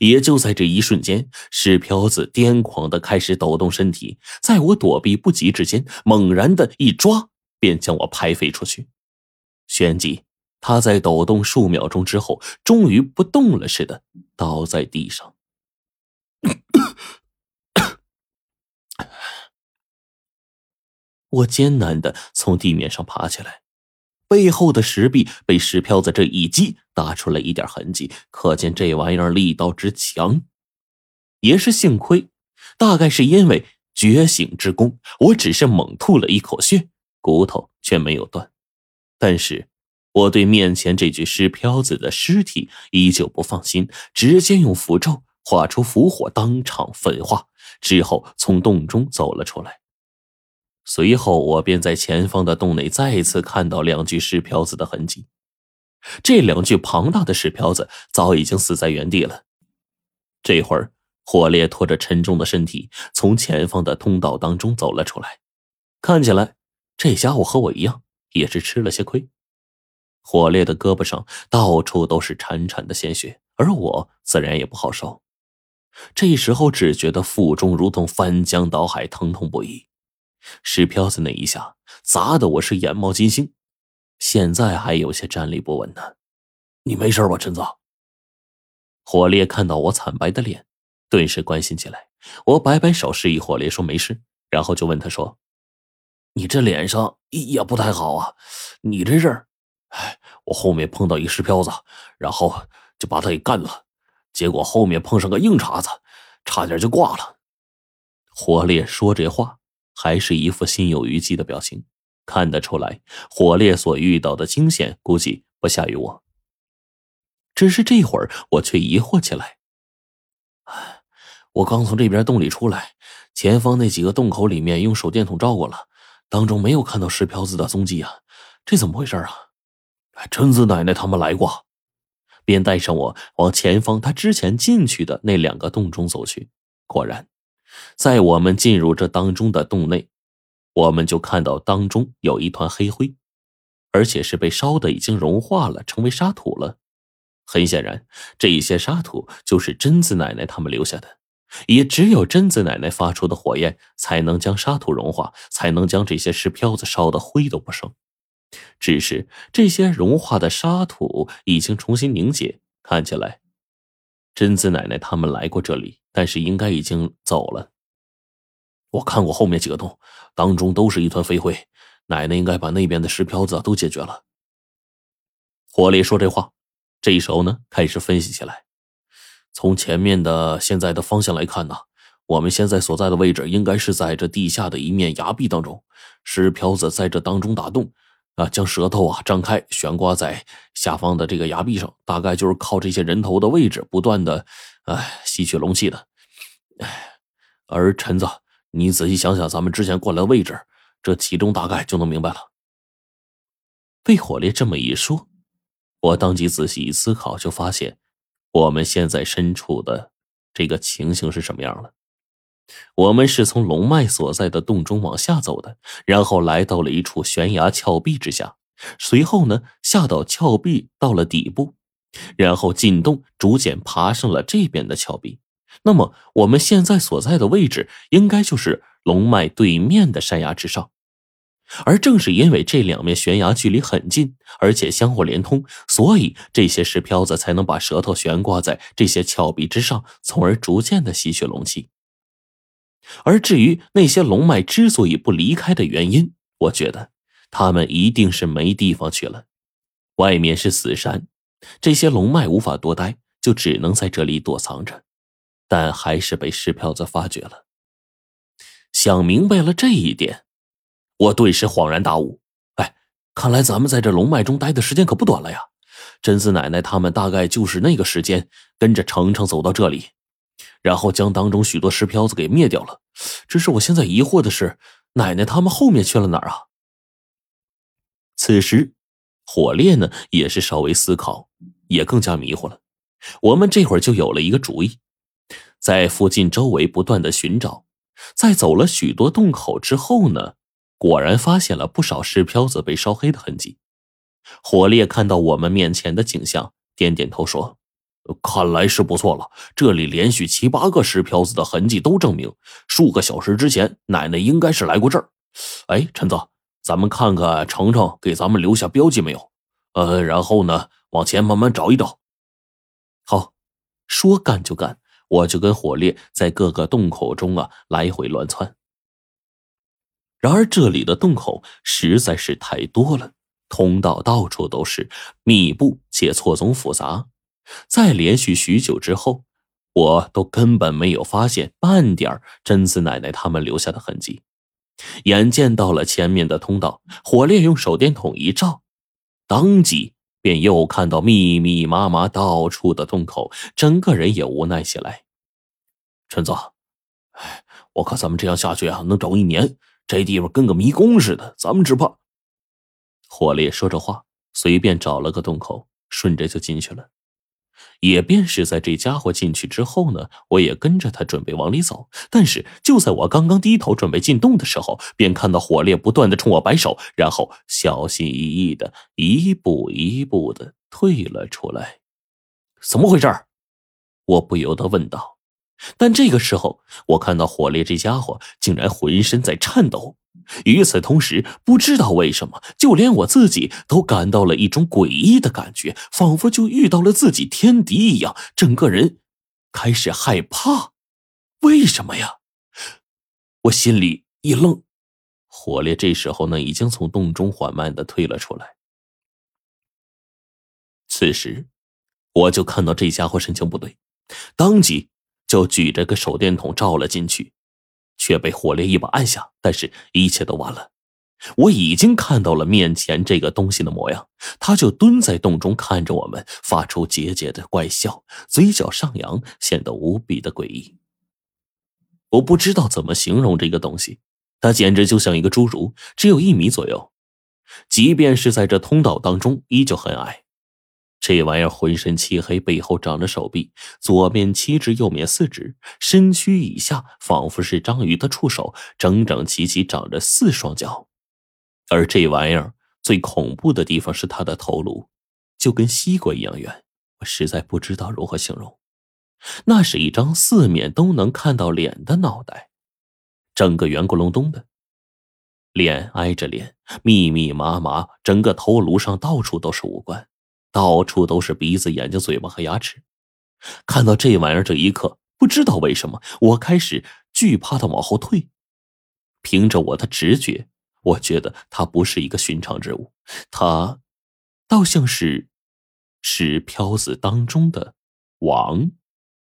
也就在这一瞬间，石漂子癫狂的开始抖动身体，在我躲避不及之间，猛然的一抓，便将我拍飞出去。旋即，他在抖动数秒钟之后，终于不动了似的倒在地上。我艰难的从地面上爬起来，背后的石壁被石漂子这一击打出了一点痕迹，可见这玩意儿力道之强。也是幸亏，大概是因为觉醒之功，我只是猛吐了一口血，骨头却没有断。但是，我对面前这具石漂子的尸体依旧不放心，直接用符咒画出符火，当场焚化，之后从洞中走了出来。随后，我便在前方的洞内再次看到两具石漂子的痕迹。这两具庞大的石漂子早已经死在原地了。这会儿，火烈拖着沉重的身体从前方的通道当中走了出来。看起来，这家伙和我一样，也是吃了些亏。火烈的胳膊上到处都是潺潺的鲜血，而我自然也不好受。这时候，只觉得腹中如同翻江倒海，疼痛不已。石漂子那一下砸的我是眼冒金星，现在还有些站立不稳呢。你没事吧，陈子？火烈看到我惨白的脸，顿时关心起来。我摆摆手示意火烈说没事，然后就问他说：“你这脸上也不太好啊，你这是？哎，我后面碰到一石漂子，然后就把他给干了，结果后面碰上个硬茬子，差点就挂了。”火烈说这话。还是一副心有余悸的表情，看得出来，火烈所遇到的惊险估计不下于我。只是这会儿，我却疑惑起来：，我刚从这边洞里出来，前方那几个洞口里面用手电筒照过了，当中没有看到石漂子的踪迹啊，这怎么回事啊？贞子奶奶他们来过，便带上我往前方他之前进去的那两个洞中走去。果然。在我们进入这当中的洞内，我们就看到当中有一团黑灰，而且是被烧的已经融化了，成为沙土了。很显然，这一些沙土就是贞子奶奶他们留下的，也只有贞子奶奶发出的火焰才能将沙土融化，才能将这些石漂子烧的灰都不剩。只是这些融化的沙土已经重新凝结，看起来。贞子奶奶他们来过这里，但是应该已经走了。我看过后面几个洞，当中都是一团飞灰，奶奶应该把那边的石漂子都解决了。火烈说这话，这时候呢开始分析起来。从前面的现在的方向来看呢，我们现在所在的位置应该是在这地下的一面崖壁当中，石漂子在这当中打洞。啊，将舌头啊张开，悬挂在下方的这个崖壁上，大概就是靠这些人头的位置，不断的，哎，吸取龙气的。哎，而陈子，你仔细想想，咱们之前过来的位置，这其中大概就能明白了。被火烈这么一说，我当即仔细一思考，就发现我们现在身处的这个情形是什么样了。我们是从龙脉所在的洞中往下走的，然后来到了一处悬崖峭壁之下，随后呢下到峭壁到了底部，然后进洞逐渐爬上了这边的峭壁。那么我们现在所在的位置应该就是龙脉对面的山崖之上，而正是因为这两面悬崖距离很近，而且相互连通，所以这些石漂子才能把舌头悬挂在这些峭壁之上，从而逐渐的吸取龙气。而至于那些龙脉之所以不离开的原因，我觉得他们一定是没地方去了。外面是死山，这些龙脉无法多待，就只能在这里躲藏着。但还是被石漂子发觉了。想明白了这一点，我顿时恍然大悟。哎，看来咱们在这龙脉中待的时间可不短了呀！贞子奶奶他们大概就是那个时间跟着程程走到这里。然后将当中许多石漂子给灭掉了。只是我现在疑惑的是，奶奶他们后面去了哪儿啊？此时，火烈呢也是稍微思考，也更加迷糊了。我们这会儿就有了一个主意，在附近周围不断的寻找，在走了许多洞口之后呢，果然发现了不少石漂子被烧黑的痕迹。火烈看到我们面前的景象，点点头说：“看来是不错了。这里连续七八个石漂子的痕迹都证明，数个小时之前奶奶应该是来过这儿。哎，陈子，咱们看看程程给咱们留下标记没有？呃，然后呢，往前慢慢找一找。好，说干就干，我就跟火烈在各个洞口中啊来回乱窜。然而这里的洞口实在是太多了，通道到处都是，密布且错综复杂。在连续许久之后，我都根本没有发现半点贞子奶奶他们留下的痕迹。眼见到了前面的通道，火烈用手电筒一照，当即便又看到密密麻麻到处的洞口，整个人也无奈起来。陈子，哎，我看咱们这样下去啊，能找一年。这地方跟个迷宫似的，咱们只怕……火烈说着话，随便找了个洞口，顺着就进去了。也便是在这家伙进去之后呢，我也跟着他准备往里走。但是就在我刚刚低头准备进洞的时候，便看到火烈不断的冲我摆手，然后小心翼翼的一步一步的退了出来。怎么回事？我不由得问道。但这个时候，我看到火烈这家伙竟然浑身在颤抖。与此同时，不知道为什么，就连我自己都感到了一种诡异的感觉，仿佛就遇到了自己天敌一样，整个人开始害怕。为什么呀？我心里一愣。火烈这时候呢，已经从洞中缓慢的退了出来。此时，我就看到这家伙神情不对，当即就举着个手电筒照了进去。却被火烈一把按下，但是一切都晚了。我已经看到了面前这个东西的模样，他就蹲在洞中看着我们，发出桀桀的怪笑，嘴角上扬，显得无比的诡异。我不知道怎么形容这个东西，它简直就像一个侏儒，只有一米左右，即便是在这通道当中，依旧很矮。这玩意儿浑身漆黑，背后长着手臂，左面七只，右面四只，身躯以下仿佛是章鱼的触手，整整齐齐长着四双脚。而这玩意儿最恐怖的地方是它的头颅，就跟西瓜一样圆。我实在不知道如何形容，那是一张四面都能看到脸的脑袋，整个圆咕隆咚的，脸挨着脸，密密麻麻，整个头颅上到处都是五官。到处都是鼻子、眼睛、嘴巴和牙齿。看到这玩意儿这一刻，不知道为什么，我开始惧怕的往后退。凭着我的直觉，我觉得它不是一个寻常之物，它倒像是是飘子当中的王。